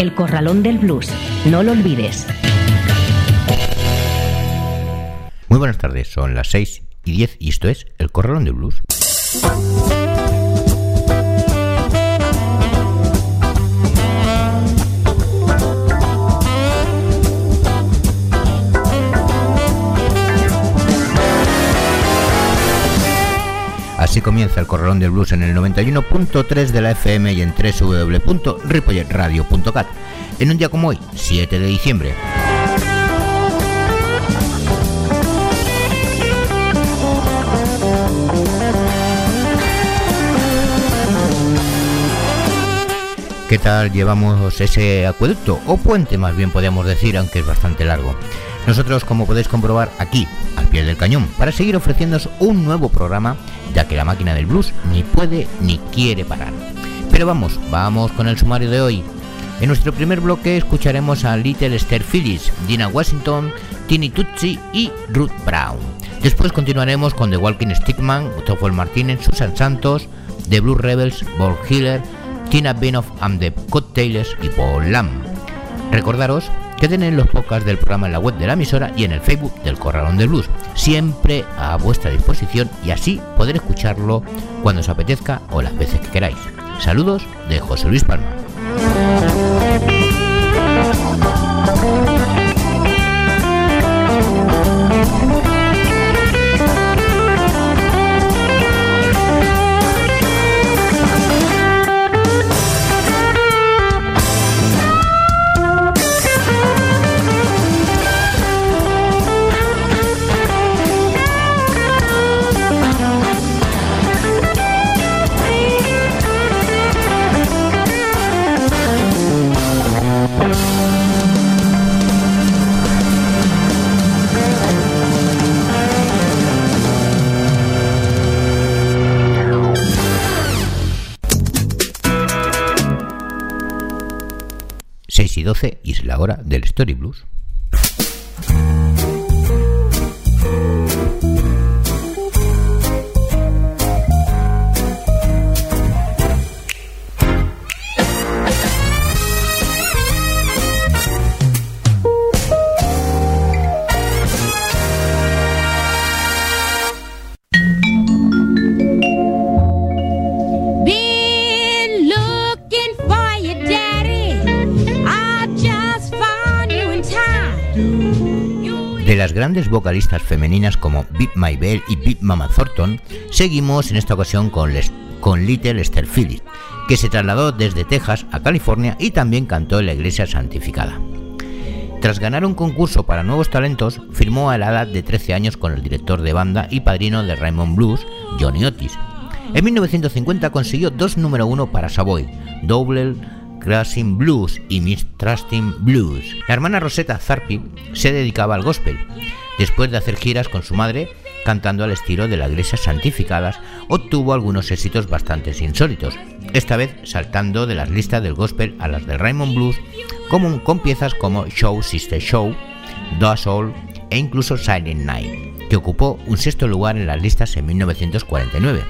El Corralón del Blues. No lo olvides. Muy buenas tardes, son las 6 y 10 y esto es El Corralón del Blues. Así comienza el Corralón del Blues en el 91.3 de la FM y en www.ripolletradio.cat. En un día como hoy, 7 de diciembre. ¿Qué tal llevamos ese acueducto? O puente más bien podríamos decir, aunque es bastante largo. Nosotros, como podéis comprobar, aquí, al pie del cañón, para seguir ofreciéndoos un nuevo programa, ya que la máquina del blues ni puede ni quiere parar. Pero vamos, vamos con el sumario de hoy. En nuestro primer bloque escucharemos a Little Esther Phillips, Dina Washington, Tini Tutsi y Ruth Brown. Después continuaremos con The Walking Stickman, Toffel Martínez, Susan Santos, The Blue Rebels, Bob Hiller, Tina Benoff and the Cocktailers y Paul Lam. Recordaros que tenéis los podcasts del programa en la web de la emisora y en el Facebook del Corralón de Blues, siempre a vuestra disposición y así poder escucharlo cuando os apetezca o las veces que queráis. Saludos de José Luis Palma. Story Blues. Las grandes vocalistas femeninas como Beat My Bell y Beat Mama Thornton, seguimos en esta ocasión con, Les- con Little Esther Phillips, que se trasladó desde Texas a California y también cantó en la iglesia santificada. Tras ganar un concurso para nuevos talentos, firmó a la edad de 13 años con el director de banda y padrino de Raymond Blues, Johnny Otis. En 1950 consiguió dos número uno para Savoy, Double Crossing Blues y Miss Trusting Blues. La hermana Rosetta Tharpe se dedicaba al gospel. Después de hacer giras con su madre, cantando al estilo de las iglesias santificadas, obtuvo algunos éxitos bastante insólitos, esta vez saltando de las listas del gospel a las del Raymond Blues, como con piezas como Show Sister Show, Do Soul e incluso Silent Night, que ocupó un sexto lugar en las listas en 1949.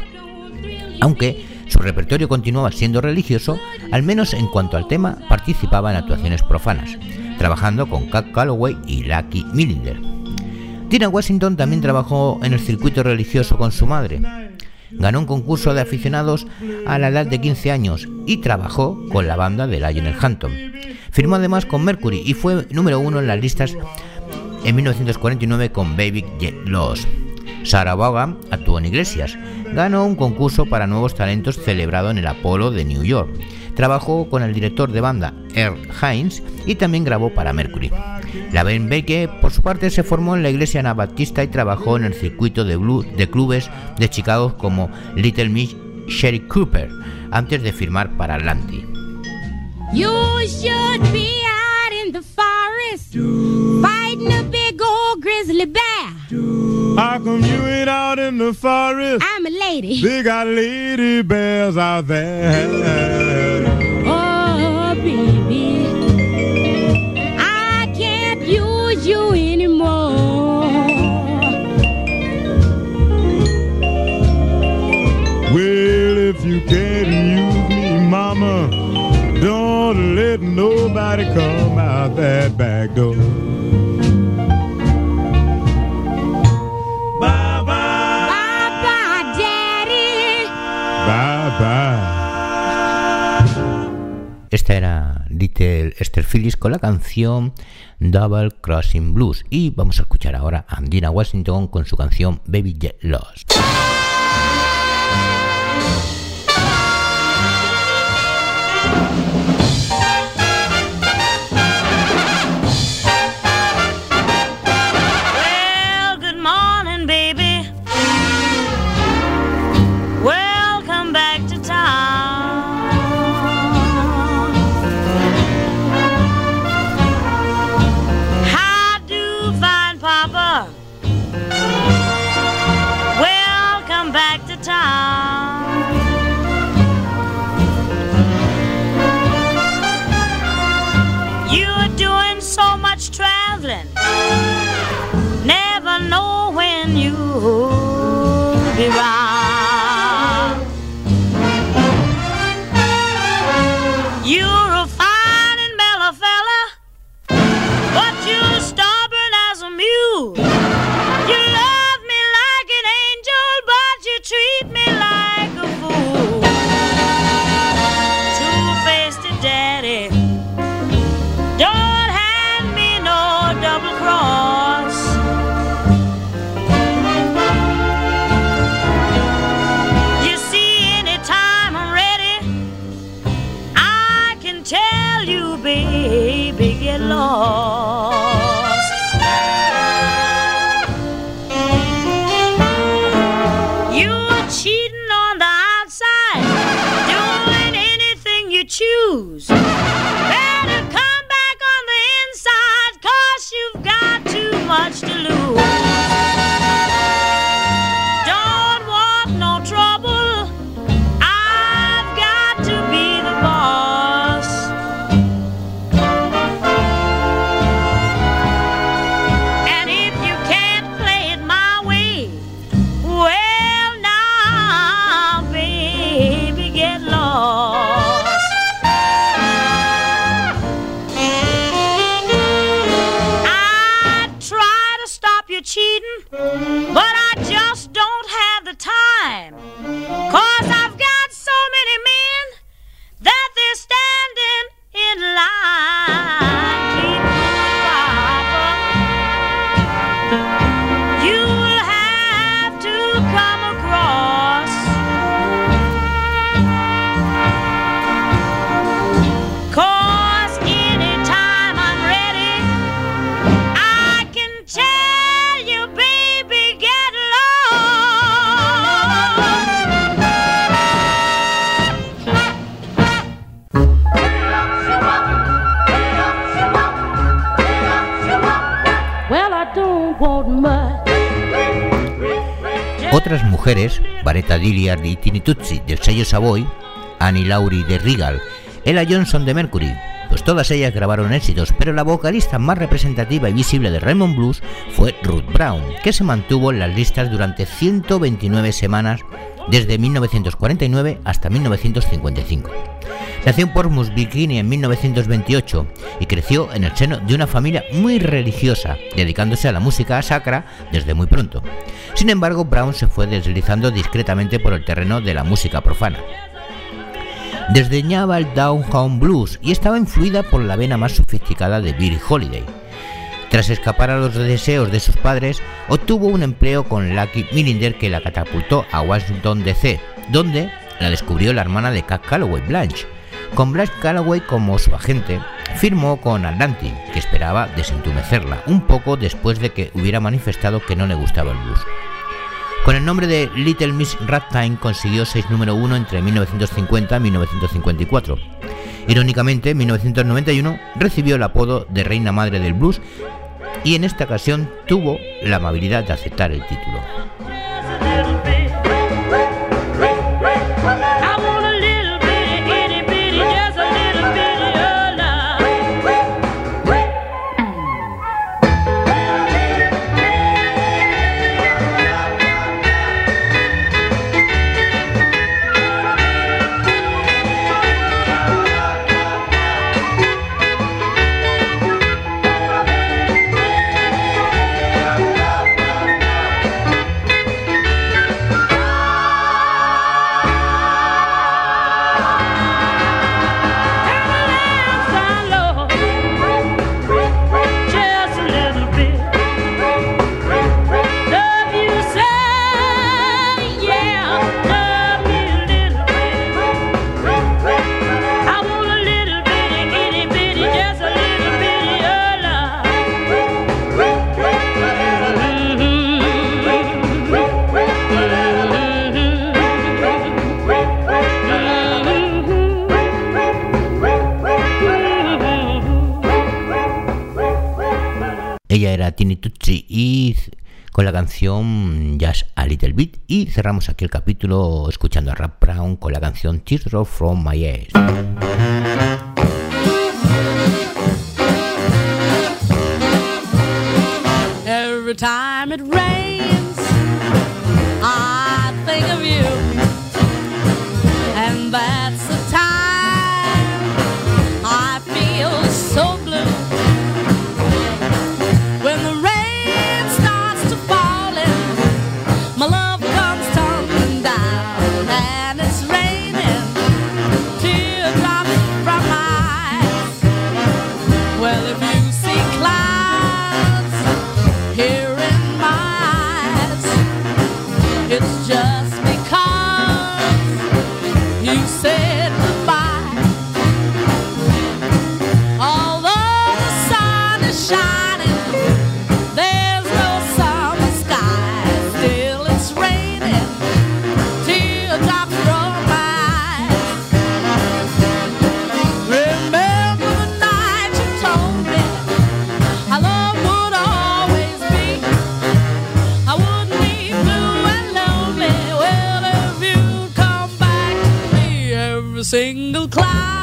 Aunque su repertorio continuaba siendo religioso, al menos en cuanto al tema, participaba en actuaciones profanas, trabajando con Cat Calloway y Lucky Millinder. Tina Washington también trabajó en el circuito religioso con su madre. Ganó un concurso de aficionados a la edad de 15 años y trabajó con la banda de Lionel Hampton. Firmó además con Mercury y fue número uno en las listas en 1949 con Baby Get Lost. Sarah Vaughan actuó en iglesias. Ganó un concurso para nuevos talentos celebrado en el Apollo de New York. Trabajó con el director de banda Earl Hines y también grabó para Mercury. La Ben Beke, por su parte, se formó en la iglesia anabaptista y trabajó en el circuito de, blues, de clubes de Chicago como Little Miss Sherry Cooper antes de firmar para Atlantic. How come you ain't out in the forest? I'm a lady. They got lady bears out there. Oh, baby. I can't use you anymore. Well, if you can't use me, mama, don't let nobody come out that back door. Esta era Little Esther Phillips con la canción Double Crossing Blues. Y vamos a escuchar ahora a Andina Washington con su canción Baby Get Lost. Tutsi del sello Savoy, Annie Laurie de Regal, Ella Johnson de Mercury, pues todas ellas grabaron éxitos, pero la vocalista más representativa y visible de Raymond Blues fue Ruth Brown, que se mantuvo en las listas durante 129 semanas desde 1949 hasta 1955. Nació en Portsmouth, Virginia en 1928 y creció en el seno de una familia muy religiosa, dedicándose a la música sacra desde muy pronto. Sin embargo, Brown se fue deslizando discretamente por el terreno de la música profana. Desdeñaba el down home blues y estaba influida por la vena más sofisticada de Billie Holiday. Tras escapar a los deseos de sus padres, obtuvo un empleo con Lucky Millinder que la catapultó a Washington DC, donde la descubrió la hermana de Cat Calloway, Blanche. Con Bryce Callaway como su agente, firmó con Atlantic, que esperaba desentumecerla un poco después de que hubiera manifestado que no le gustaba el blues. Con el nombre de Little Miss Ragtime consiguió 6 número 1 entre 1950 y 1954. Irónicamente, en 1991 recibió el apodo de Reina Madre del Blues y en esta ocasión tuvo la amabilidad de aceptar el título. cerramos aquí el capítulo escuchando a Rap Brown con la canción Teardrop from My Eyes. single cloud.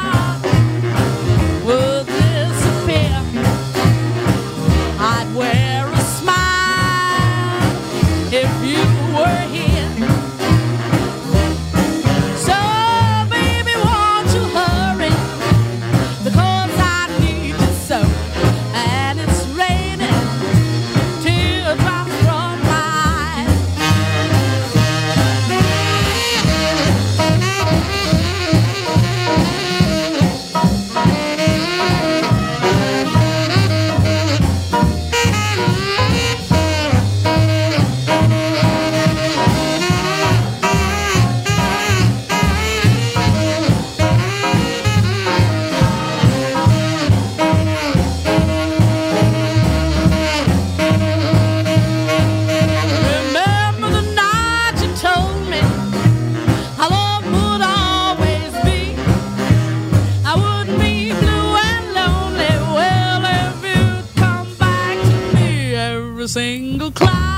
single cloud.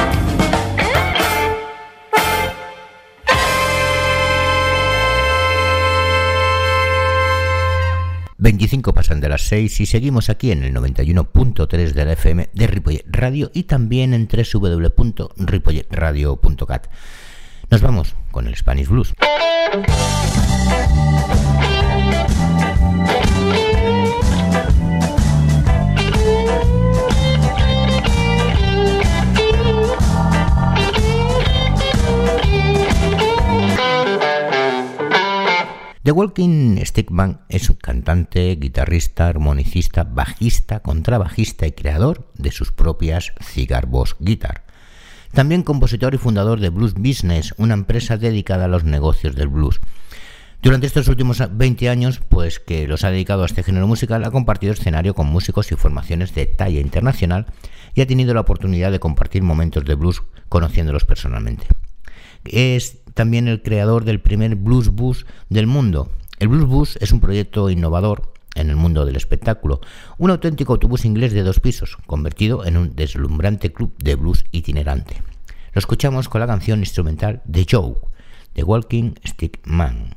25 pasan de las 6 y seguimos aquí en el 91.3 de la FM de Ripollet Radio y también en www.ripolletradio.cat. Nos vamos con el Spanish Blues. The Walking Stickman es un cantante, guitarrista, armonicista, bajista, contrabajista y creador de sus propias Cigar Boss Guitar. También compositor y fundador de Blues Business, una empresa dedicada a los negocios del blues. Durante estos últimos 20 años, pues que los ha dedicado a este género musical, ha compartido escenario con músicos y formaciones de talla internacional y ha tenido la oportunidad de compartir momentos de blues conociéndolos personalmente. Es también el creador del primer Blues Bus del mundo. El Blues Bus es un proyecto innovador en el mundo del espectáculo, un auténtico autobús inglés de dos pisos, convertido en un deslumbrante club de blues itinerante. Lo escuchamos con la canción instrumental The Joe, The Walking Stick Man.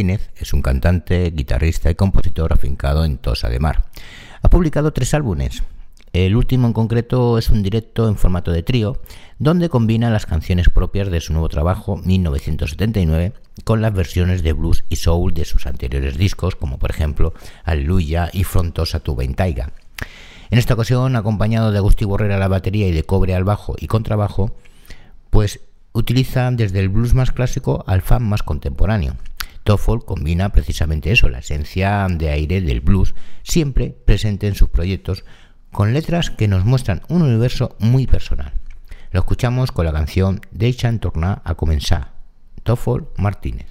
Es un cantante, guitarrista y compositor afincado en Tosa de Mar. Ha publicado tres álbumes. El último en concreto es un directo en formato de trío, donde combina las canciones propias de su nuevo trabajo 1979 con las versiones de blues y soul de sus anteriores discos, como por ejemplo Aleluya y Frontosa tu Taiga. En esta ocasión, acompañado de Agustí Borrera a la batería y de Cobre al bajo y contrabajo, pues utiliza desde el blues más clásico al fan más contemporáneo. Toffol combina precisamente eso, la esencia de aire del blues, siempre presente en sus proyectos, con letras que nos muestran un universo muy personal. Lo escuchamos con la canción Deixa'm tornar a comenzar, Toffol Martínez.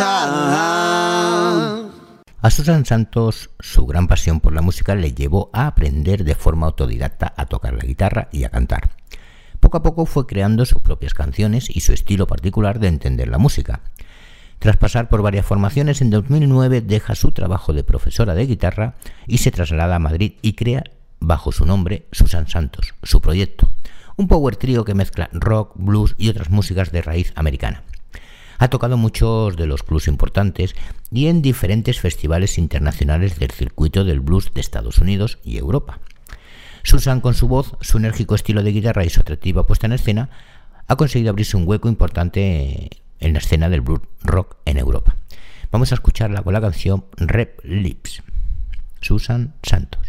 A. A Susan Santos, su gran pasión por la música le llevó a aprender de forma autodidacta a tocar la guitarra y a cantar. Poco a poco fue creando sus propias canciones y su estilo particular de entender la música. Tras pasar por varias formaciones, en 2009 deja su trabajo de profesora de guitarra y se traslada a Madrid y crea, bajo su nombre, Susan Santos, su proyecto, un power trio que mezcla rock, blues y otras músicas de raíz americana. Ha tocado muchos de los clubs importantes y en diferentes festivales internacionales del circuito del blues de Estados Unidos y Europa. Susan, con su voz, su enérgico estilo de guitarra y su atractiva puesta en escena, ha conseguido abrirse un hueco importante en la escena del blues rock en Europa. Vamos a escucharla con la canción Rep Lips. Susan Santos.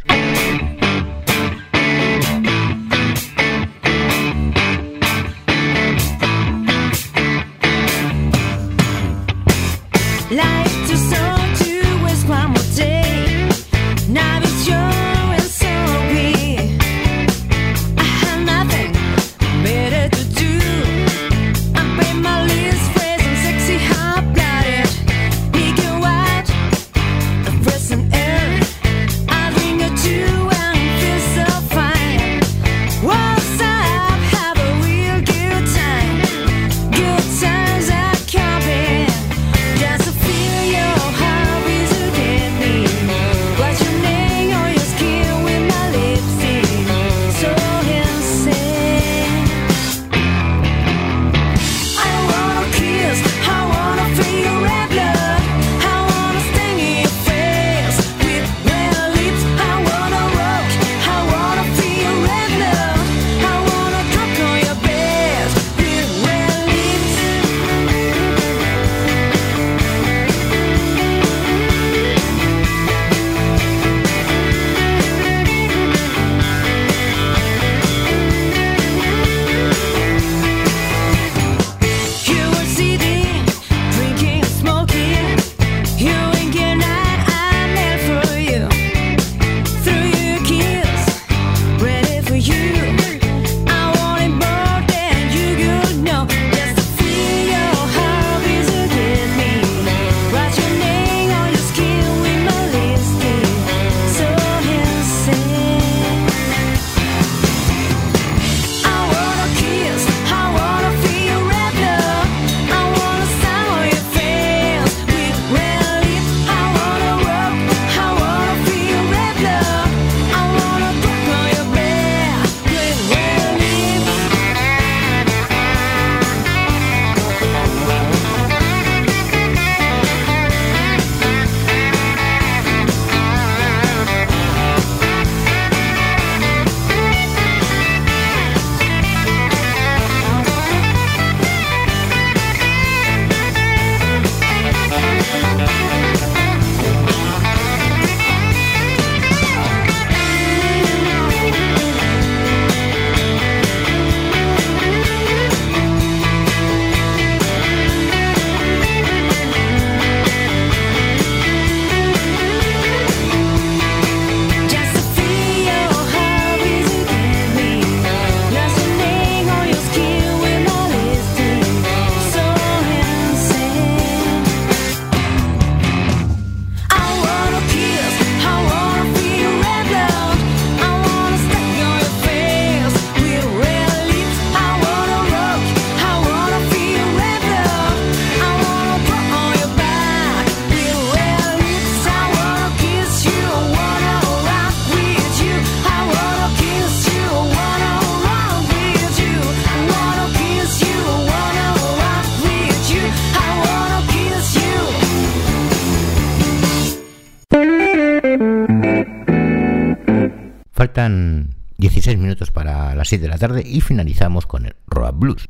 Faltan 16 minutos para las 7 de la tarde y finalizamos con el Rock Blues.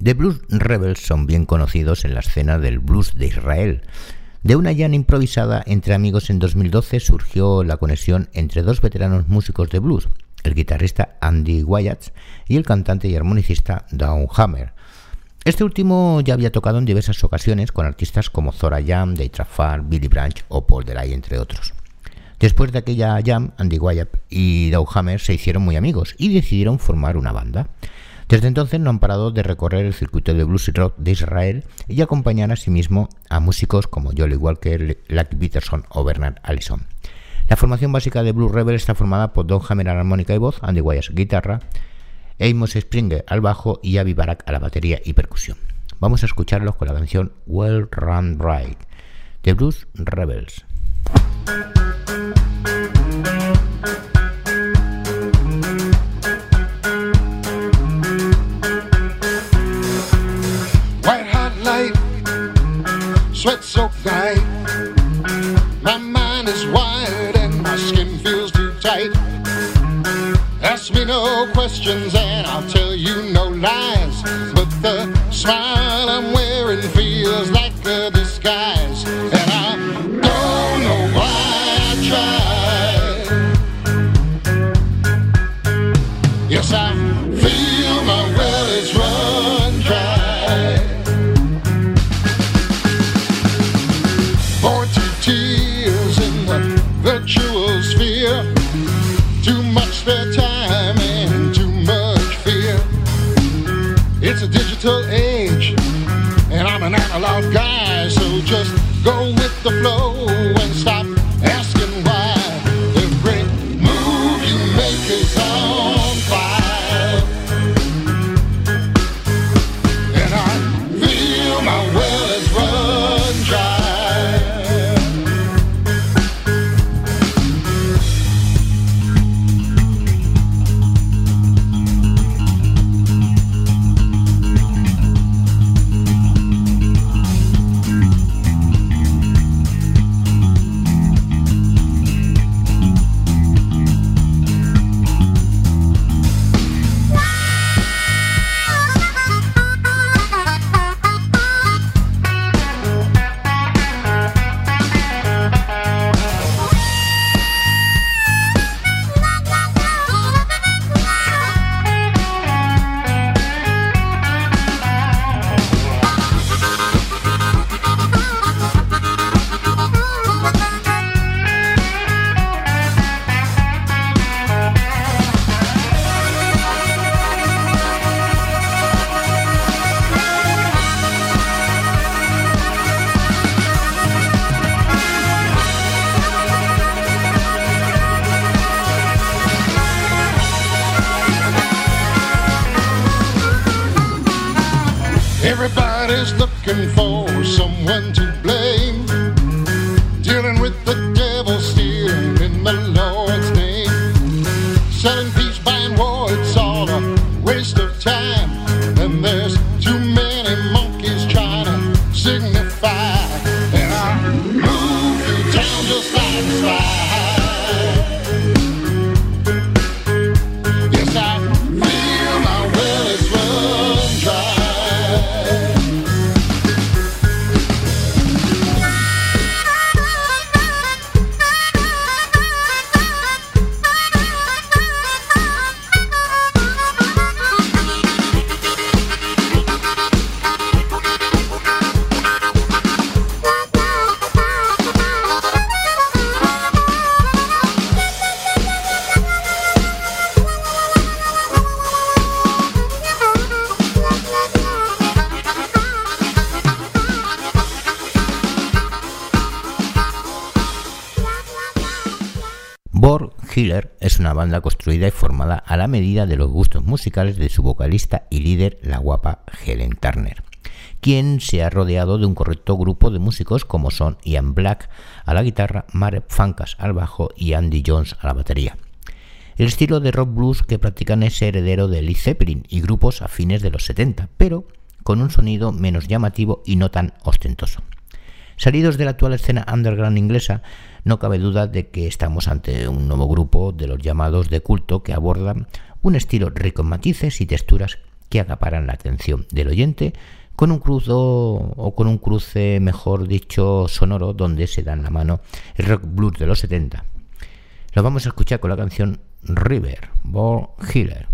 The Blues Rebels son bien conocidos en la escena del blues de Israel. De una llana improvisada entre amigos en 2012 surgió la conexión entre dos veteranos músicos de blues, el guitarrista Andy Wyatt y el cantante y armonicista Dawn Hammer. Este último ya había tocado en diversas ocasiones con artistas como Zora Jam, Dave Trafar, Billy Branch o Paul Delay, entre otros. Después de aquella jam, Andy Wyatt y Doug Hammer se hicieron muy amigos y decidieron formar una banda. Desde entonces no han parado de recorrer el circuito de blues y rock de Israel y acompañar asimismo a músicos como Jolly Walker, Lucky Peterson o Bernard Allison. La formación básica de Blue Rebel está formada por Don Hammer a la armónica y voz, Andy Wise guitarra, Amos Springer al bajo y Avi Barak a la batería y percusión. Vamos a escucharlos con la canción Well Run Right de Blues Rebels. Sweat soaked night. My mind is wired and my skin feels too tight. Ask me no questions and I'll tell you no lies. But the smile Everybody's looking for someone to de los gustos musicales de su vocalista y líder, la guapa Helen Turner, quien se ha rodeado de un correcto grupo de músicos como son Ian Black a la guitarra, Marek Fankas al bajo y Andy Jones a la batería. El estilo de rock blues que practican es heredero de Led Zeppelin y grupos afines de los 70, pero con un sonido menos llamativo y no tan ostentoso. Salidos de la actual escena underground inglesa, no cabe duda de que estamos ante un nuevo grupo de los llamados de culto que abordan un estilo rico en matices y texturas que acaparan la atención del oyente con un cruzo o con un cruce, mejor dicho, sonoro donde se dan la mano el rock blues de los 70. Lo vamos a escuchar con la canción River, Born Healer.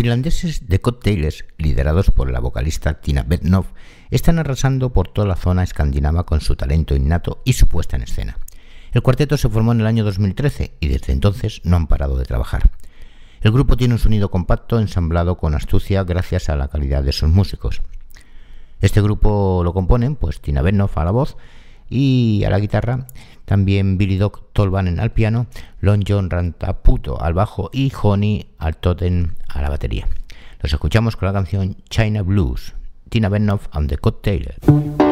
Finlandeses de Cocktails, liderados por la vocalista Tina Bednov, están arrasando por toda la zona escandinava con su talento innato y su puesta en escena. El cuarteto se formó en el año 2013 y desde entonces no han parado de trabajar. El grupo tiene un sonido compacto ensamblado con astucia gracias a la calidad de sus músicos. Este grupo lo componen pues Tina Bednov a la voz y a la guitarra, también Billy Doc Tolvanen al piano, Lon John Rantaputo al bajo y Honey al totem a la batería. Los escuchamos con la canción China Blues, Tina Bednov and the Cocktailers.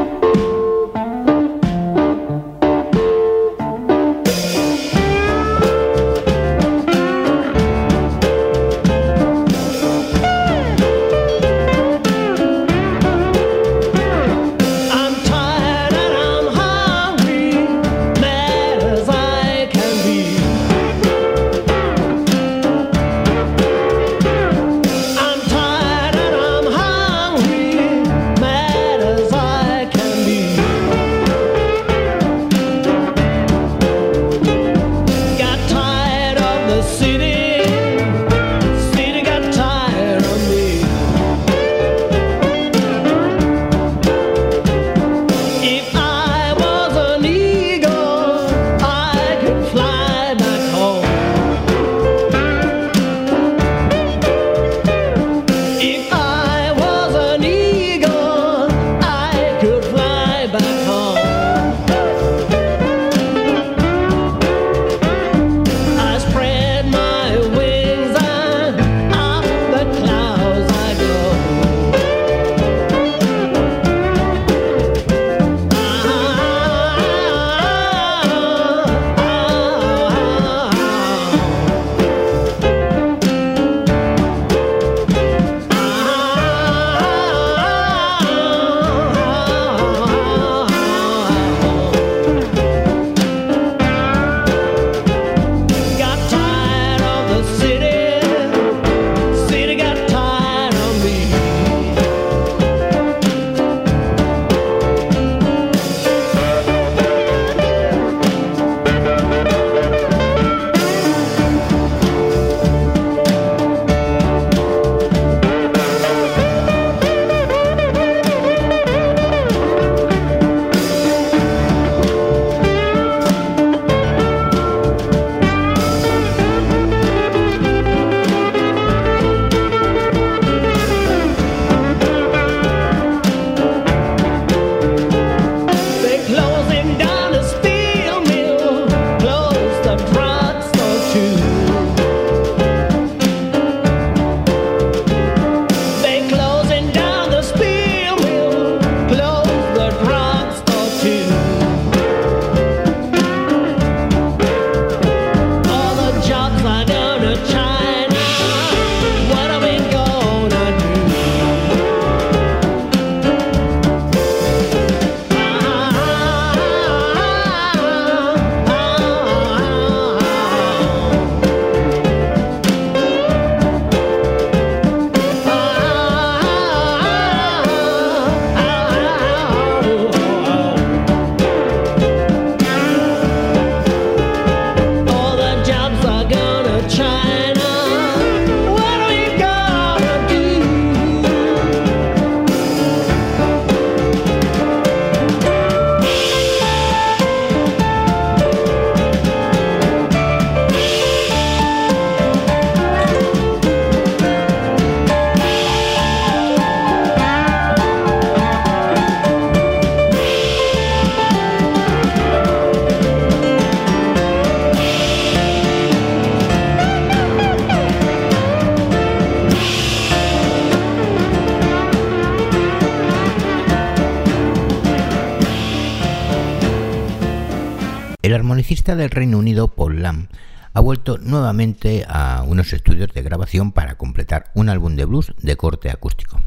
El armonicista del Reino Unido, Paul Lamb, ha vuelto nuevamente a unos estudios de grabación para completar un álbum de blues de corte acústico.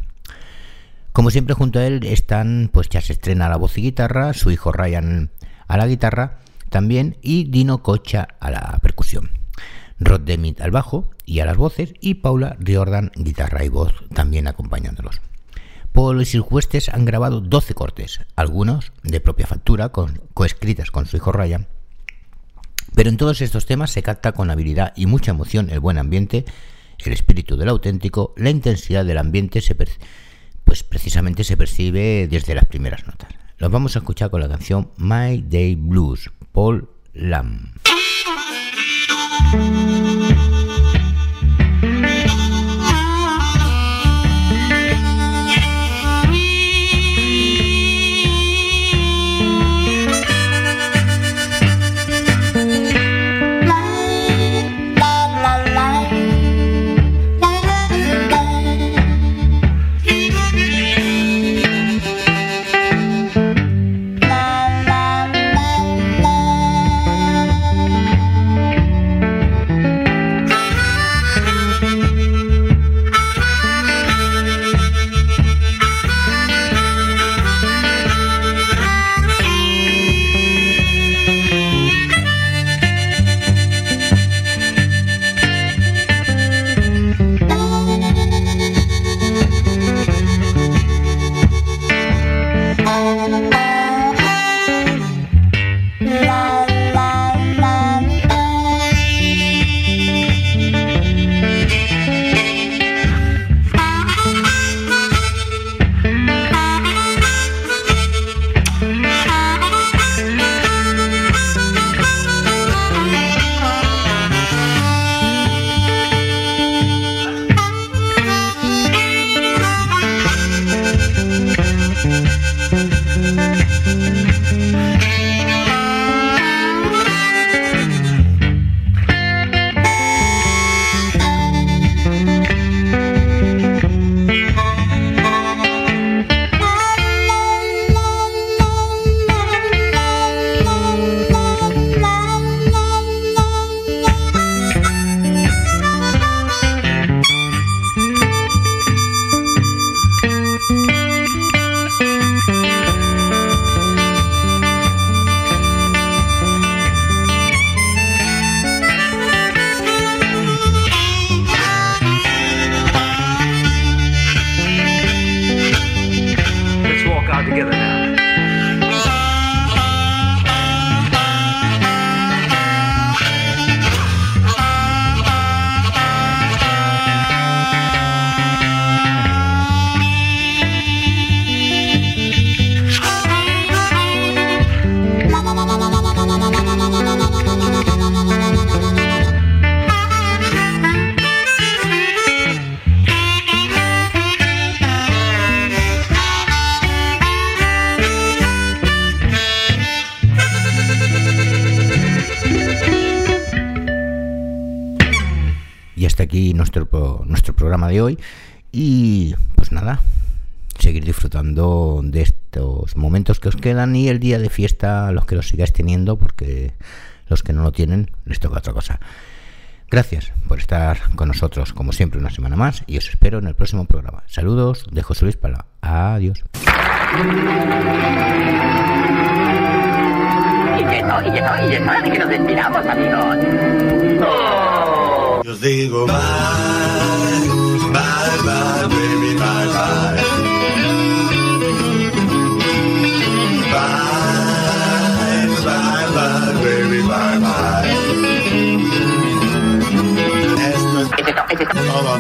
Como siempre junto a él están, pues ya se estrena la voz y guitarra, su hijo Ryan a la guitarra también y Dino Cocha a la percusión. Rod Demit al bajo y a las voces y Paula Riordan guitarra y voz también acompañándolos. Paul y sus huestes han grabado 12 cortes, algunos de propia factura, con, coescritas con su hijo Ryan, pero en todos estos temas se capta con habilidad y mucha emoción el buen ambiente el espíritu del auténtico, la intensidad del ambiente se pues precisamente se percibe desde las primeras notas. Los vamos a escuchar con la canción My Day Blues, Paul Lamb. Disfrutando de estos momentos que os quedan y el día de fiesta, los que los sigáis teniendo, porque los que no lo tienen les toca otra cosa. Gracias por estar con nosotros, como siempre, una semana más y os espero en el próximo programa. Saludos de José Luis Pala. Adiós. Y y y que nos. Yo os digo bye,